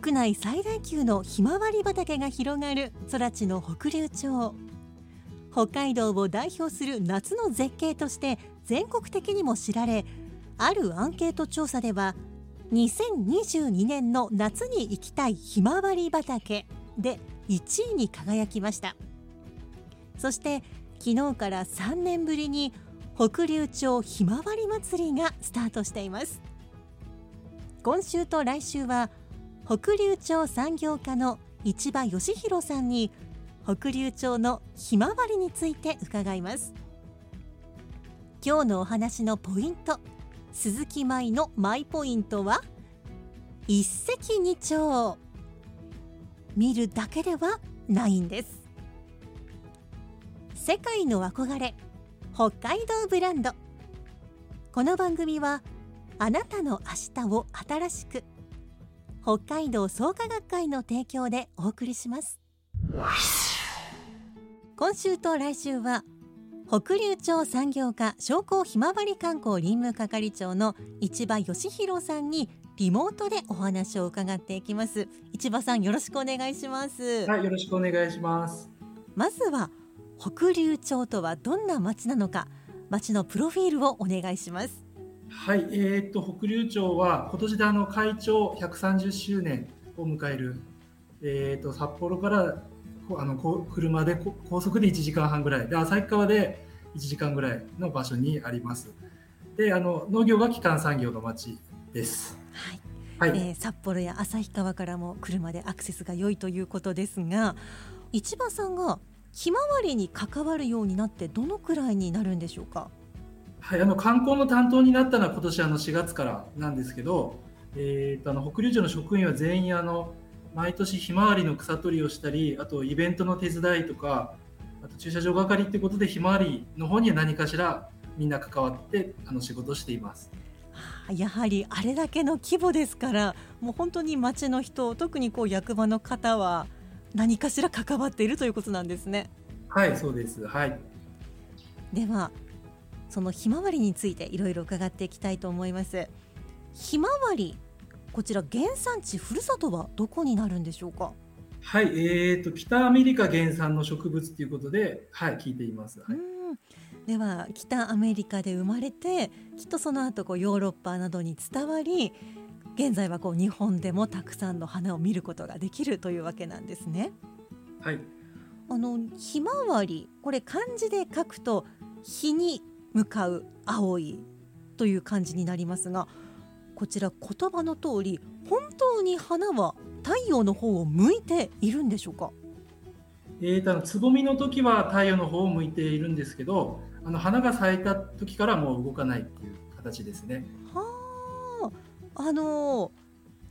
国内最大級のひまわり畑が広がる空知の北竜町。北海道を代表する夏の絶景として全国的にも知られあるアンケート調査では2022年の夏に行きたいひまわり畑で1位に輝きました。そして昨日から3年ぶりに北竜町ひまわり祭りがスタートしています。今週と来週は北竜町産業課の市場義弘さんに北竜町のひまわりについて伺います。今日のお話のポイント鈴木舞のマイポイントは一石二鳥。見るだけではないんです。世界の憧れ北海道ブランド。この番組はあなたの明日を新しく北海道創価学会の提供でお送りします。今週と来週は北竜町産業課商工ひまわり観光林務係長の市場義弘さんにリモートでお話を伺っていきます。市場さんよろしくお願いします。はい、よろしくお願いします。まずは北竜町とはどんな町なのか町のプロフィールをお願いしますはい、えー、っと北竜町は今年であの会長130周年を迎える、えー、っと札幌からこあのこ車でこ高速で1時間半ぐらいで旭川で1時間ぐらいの場所にあります。で、あの農業が基幹産業の町です。はい、はい、えー札幌や旭川からも車でアクセスが良いということですが市場さんがひまわりに関わるようになってどのくらいになるんでしょうか？はい、あの観光の担当になったのは今年あの4月からなんですけど、えー、とあの北竜町の職員は全員あの毎年ひまわりの草取りをしたりあとイベントの手伝いとかあと駐車場係ってことでひまわりの方には何かしらみんな関わってあの仕事をしています。はあやはりあれだけの規模ですからもう本当に町の人特にこう役場の方は何かしら関わっているということなんですねはい、そうです。はい。ではそのひまわりについていろいろ伺っていきたいと思います。ひまわりこちら原産地ふるさとはどこになるんでしょうか？はい、えー、と北アメリカ原産の植物ということで、はい、聞いています。はい、うん。では北アメリカで生まれてきっとその後こうヨーロッパなどに伝わり現在はこう日本でもたくさんの花を見ることができるというわけなんですね。はい、あのひまわりこれ漢字で書くと日に向かう青いという漢字になりますがこちら言葉の通り本当に花は太陽の方を向いているんでしょうか？えー、とつぼみの時は太陽の方を向いているんですけど、あの花が咲いた時からもう動かないっていう形ですね。はああの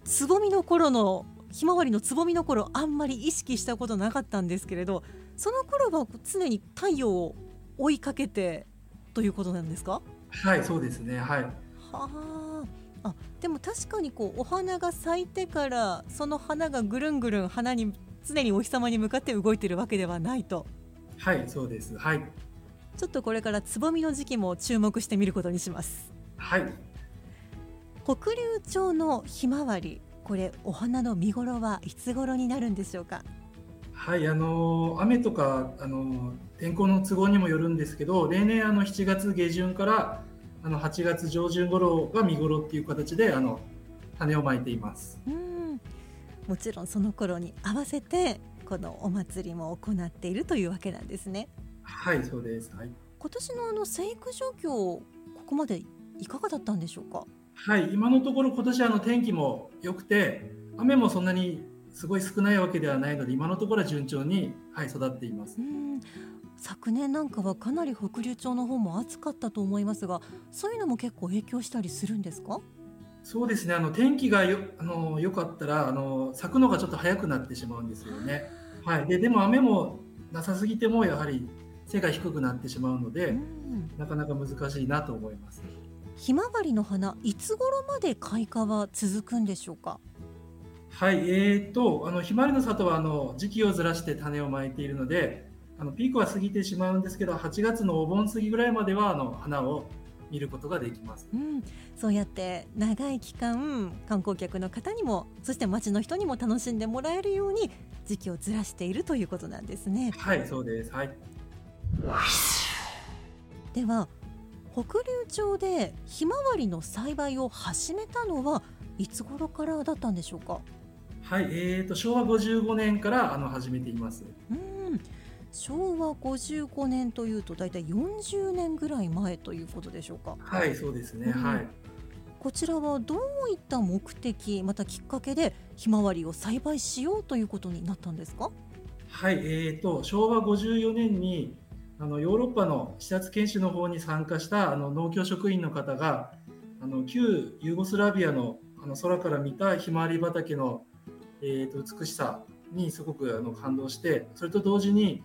つぼみの頃のひまわりのつぼみの頃あんまり意識したことなかったんですけれどその頃は常に太陽を追いかけてということなんですか？はい、そうですね。はい。はああでも確かにこうお花が咲いてからその花がぐるんぐるん花に常にお日様に向かって動いてるわけではないとはい、そうです。はい。ちょっとこれからつぼみの時期も注目してみることにしますはい。北竜町のひまわりこれお花の見頃はいつ頃になるんでしょうか？はい、あの雨とかあの天候の都合にもよるんですけど、例年あの7月下旬からあの8月上旬頃が見頃っていう形であの種をまいています。うんもちろんその頃に合わせてこのお祭りも行っているというわけなんですね。はい、そうです。はい。今年のあの生育状況ここまでいかがだったんでしょうか？はい、今のところ今年あの天気も良くて、雨もそんなにすごい少ないわけではないので、今のところは順調に、はい、育っていますう。ん昨年なんかはかなり北竜町の方も暑かったと思いますがそういうのも結構影響したりするんですか？そうですね。あの天気がよあの良かったらあの咲くのがちょっと早くなってしまうんですよね。はい。ででも雨もなさすぎてもやはり背が低くなってしまうので、うんなかなか難しいなと思います。ひまわりの花いつ頃まで開花は続くんでしょうか？はい、えー、とあのひまわりの里はあの時期をずらして種をまいているので、あのピークは過ぎてしまうんですけど、8月のお盆過ぎぐらいまではあの花を見ることができます。うん、そうやって長い期間観光客の方にもそして町の人にも楽しんでもらえるように時期をずらしているということなんですねはい、そうです。はい。では北竜町でひまわりの栽培を始めたのはいつ頃からだったんでしょうか？はい、えー、と昭和55年からあの始めています。うん昭和55年というと大体40年ぐらい前ということでしょうかはい、そうですね。うんはい。こちらはどういった目的またきっかけでひまわりを栽培しようということになったんですか？はい、えー、と昭和54年にあのヨーロッパの視察研修の方に参加したあの農協職員の方があの旧ユーゴスラビアのあの空から見たひまわり畑の、えー、と美しさにすごくあの感動してそれと同時に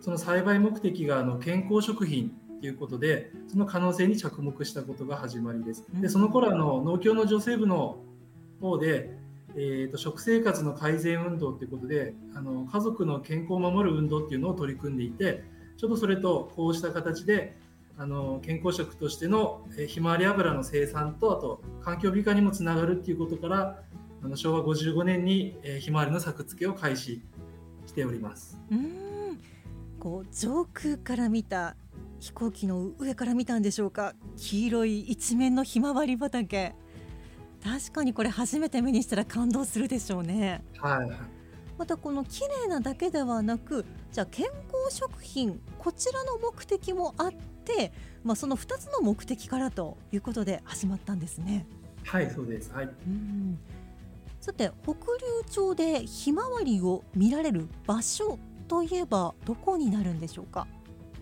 その栽培目的があの健康食品ということでその可能性に着目したことが始まりです。でその頃あの農協の女性部の方でえー、と食生活の改善運動ということであの家族の健康を守る運動っていうのを取り組んでいてちょっとそれとこうした形であの健康食としてのえーひまわり油の生産とあと環境美化にもつながるっていうことからあの昭和55年にえーひまわりの作付けを開始しております。うーんこう上空から見た飛行機の上から見たんでしょうか黄色い一面のひまわり畑確かにこれ初めて目にしたら感動するでしょうねはい、またこの綺麗なだけではなくじゃあ健康食品こちらの目的もあって、まあ、その2つの目的からということで始まったんですね。はい、そうです。はい。うんさて北竜町でひまわりを見られる場所といえばどこになるんでしょうか？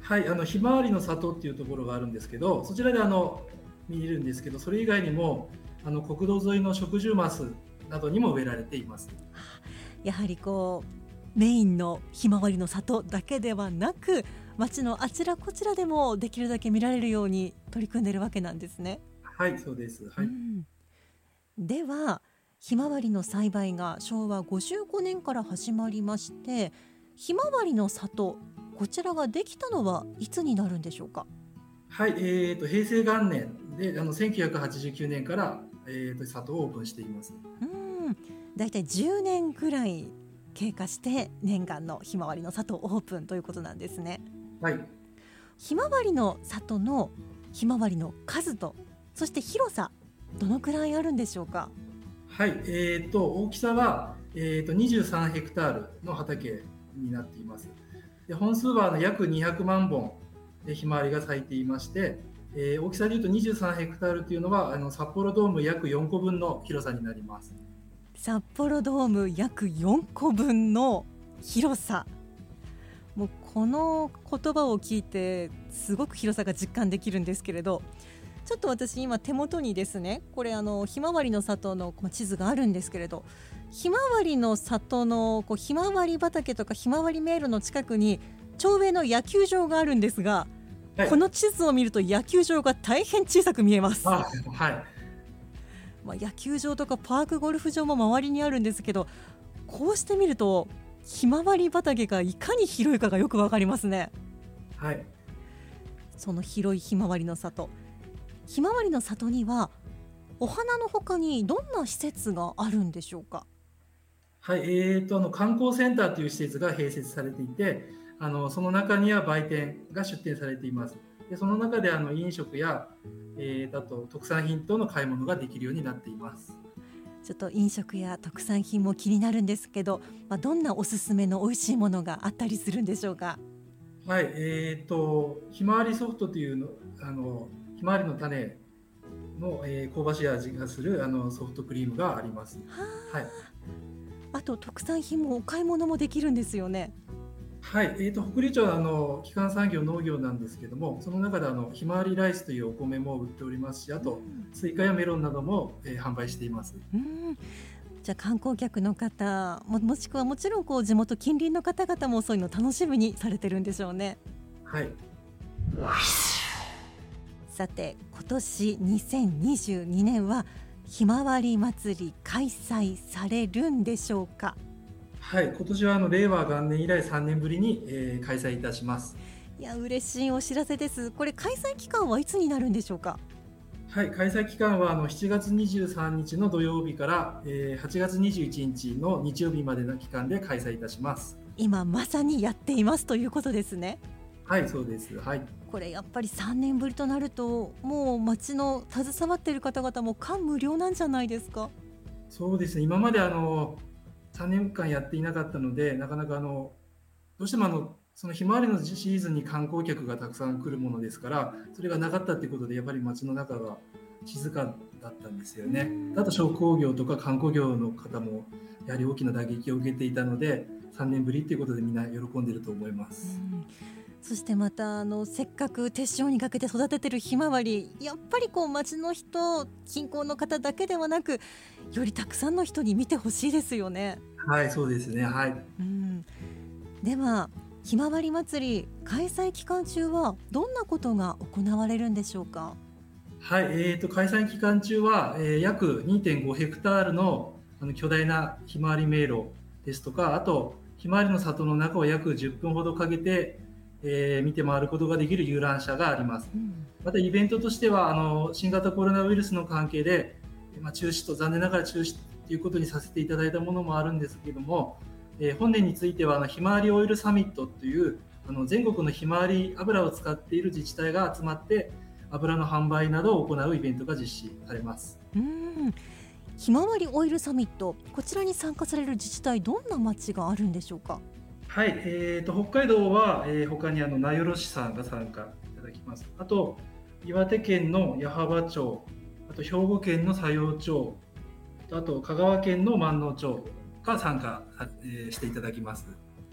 はい、あのひまわりの里っていうところがあるんですけど、そちらであの見れるんですけど、それ以外にもあの国道沿いの植樹マスなどにも植えられています。やはりこうメインのひまわりの里だけではなく町のあちらこちらでもできるだけ見られるように取り組んでるわけなんですね。はい、そうです。はい。うんではひまわりの栽培が昭和55年から始まりましてひまわりの里こちらができたのはいつになるんでしょうか？はい、えー、と平成元年で、あの1989年から、えー、と里をオープンしています。うん。だいたい10年ぐらい経過して念願のひまわりの里オープンということなんですね。はい、ひまわりの里のひまわりの数とそして広さどのくらいあるんでしょうか？はい、えー、と大きさは、えー、と23ヘクタールの畑になっています。で本数は約200万本でひまわりが咲いていまして、えー大きさでいうと23ヘクタールというのはあの札幌ドーム約4個分の広さになります。札幌ドーム約4個分の広さもうこの言葉を聞いてすごく広さが実感できるんですけれどちょっと私今手元にですねこれあのひまわりの里のまあ地図があるんですけれどひまわりの里のこうひまわり畑とかひまわり迷路の近くに町営の野球場があるんですが、はい。この地図を見ると野球場が大変小さく見えます。あはい。まあ、野球場とかパークゴルフ場も周りにあるんですけどこうして見るとひまわり畑がいかに広いかがよくわかりますね。はい。その広いひまわりの里ひまわりの里にはお花の他にどんな施設があるんでしょうか？はい、えー、とあの観光センターという施設が併設されていてあのその中には売店が出店されています。でその中であの飲食や、えー、あと特産品等の買い物ができるようになっています。ちょっと飲食や特産品も気になるんですけど、まあ、どんなおすすめの美味しいものがあったりするんでしょうか？はい、えっ、と、ひまわりソフトというの、あの、ひまわりの種の、えー香ばしい味がするあのソフトクリームがあります。はい。あと特産品もお買い物もできるんですよね。はい、えー、と北竜町はあの基幹産業農業なんですけども、その中であのひまわりライスというお米も売っておりますし、あとスイカやメロンなども、えー販売しています。うん。じゃあ観光客の方ももしくはもちろんこう地元近隣の方々もそういうの楽しみにされてるんでしょうね。はい、さて今年2022年はひまわり祭り開催されるんでしょうか？はい、今年はあの令和元年以来3年ぶりに、えー開催いたします。いや嬉しいお知らせですこれ開催期間はいつになるんでしょうか？はい、開催期間はあの7月23日の土曜日から、えー8月21日の日曜日までの期間で開催いたします。今まさにやっていますということですねはい、そうです。はい。これやっぱり3年ぶりとなるともう町の携わっている方々も感無量なんじゃないですか？そうですね。今まであの3年間やっていなかったので、なかなかあのどうしてもあのそのひまわりのシーズンに観光客がたくさん来るものですから、それがなかったっていうことでやっぱり街の中が静かだったんですよね。あと商工業とか観光業の方もやはり大きな打撃を受けていたので、3年ぶりっていうことでみんな喜んでると思います。そしてまたあのせっかく手塩にかけて育ててるひまわりやっぱりこう町の人近郊の方だけではなくよりたくさんの人に見てほしいですよね。はい、そうですね。はい。うん、ではひまわり祭り開催期間中はどんなことが行われるんでしょうか？はい、えー、と開催期間中は、えー約2.5ヘクタールのあの巨大なひまわり迷路ですとか、あとひまわりの里の中を約10分ほどかけて、えー見て回ることができる遊覧車があります。うんまたイベントとしてはあの新型コロナウイルスの関係で、まあ、中止と残念ながら中止ということにさせていただいたものもあるんですけども、えー本年についてはあのひまわりオイルサミットというあの全国のひまわり油を使っている自治体が集まって油の販売などを行うイベントが実施されます。うんひまわりオイルサミットこちらに参加される自治体どんな町があるんでしょうか？はい、えー、と北海道は、えー他にあの名寄市さんが参加いただきます。あと岩手県の矢巾町、あと兵庫県の佐用町、あと香川県の万能町が参加、さえーしていただきます。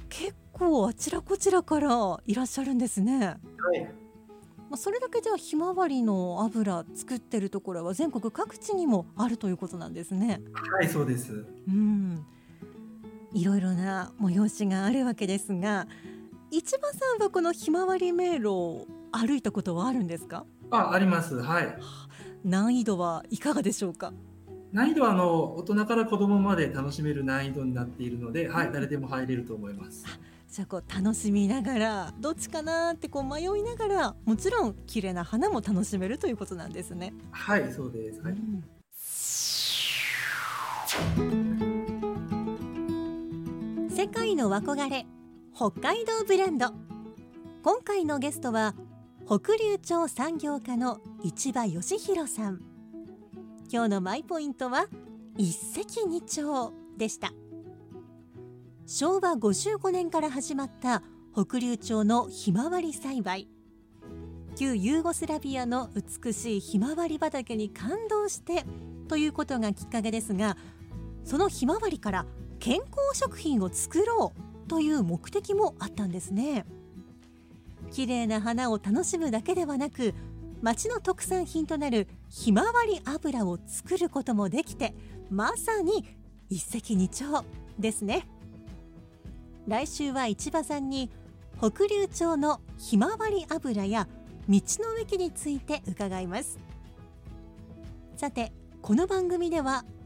結構あちらこちらからいらっしゃるんですね。はい、まあ、それだけじゃあひまわりの油作ってるところは全国各地にもあるということなんですね。はい、そうです。うん、いろいろな催しがあるわけですが、市場さんはこのひまわり迷路を歩いたことはあるんですか？あ、あります。はい。難易度はいかがでしょうか？難易度はあの大人から子供まで楽しめる難易度になっているので、はい、誰でも入れると思います。じゃあこう楽しみながらどっちかなってこう迷いながらもちろん綺麗な花も楽しめるということなんですね。はい、そうです。はい。うん世界の憧れ北海道ブランド。今回のゲストは北竜町産業課の市場義弘さん。今日のマイポイントは一石二鳥でした。昭和55年から始まった北竜町のひまわり栽培。旧ユーゴスラビアの美しいひまわり畑に感動してということがきっかけですがそのひまわりから健康食品を作ろうという目的もあったんですね。綺麗な花を楽しむだけではなく町の特産品となるひまわり油を作ることもできてまさに一石二鳥ですね。来週は市場さんに北竜町のひまわり油や道の駅について伺います。さてこの番組では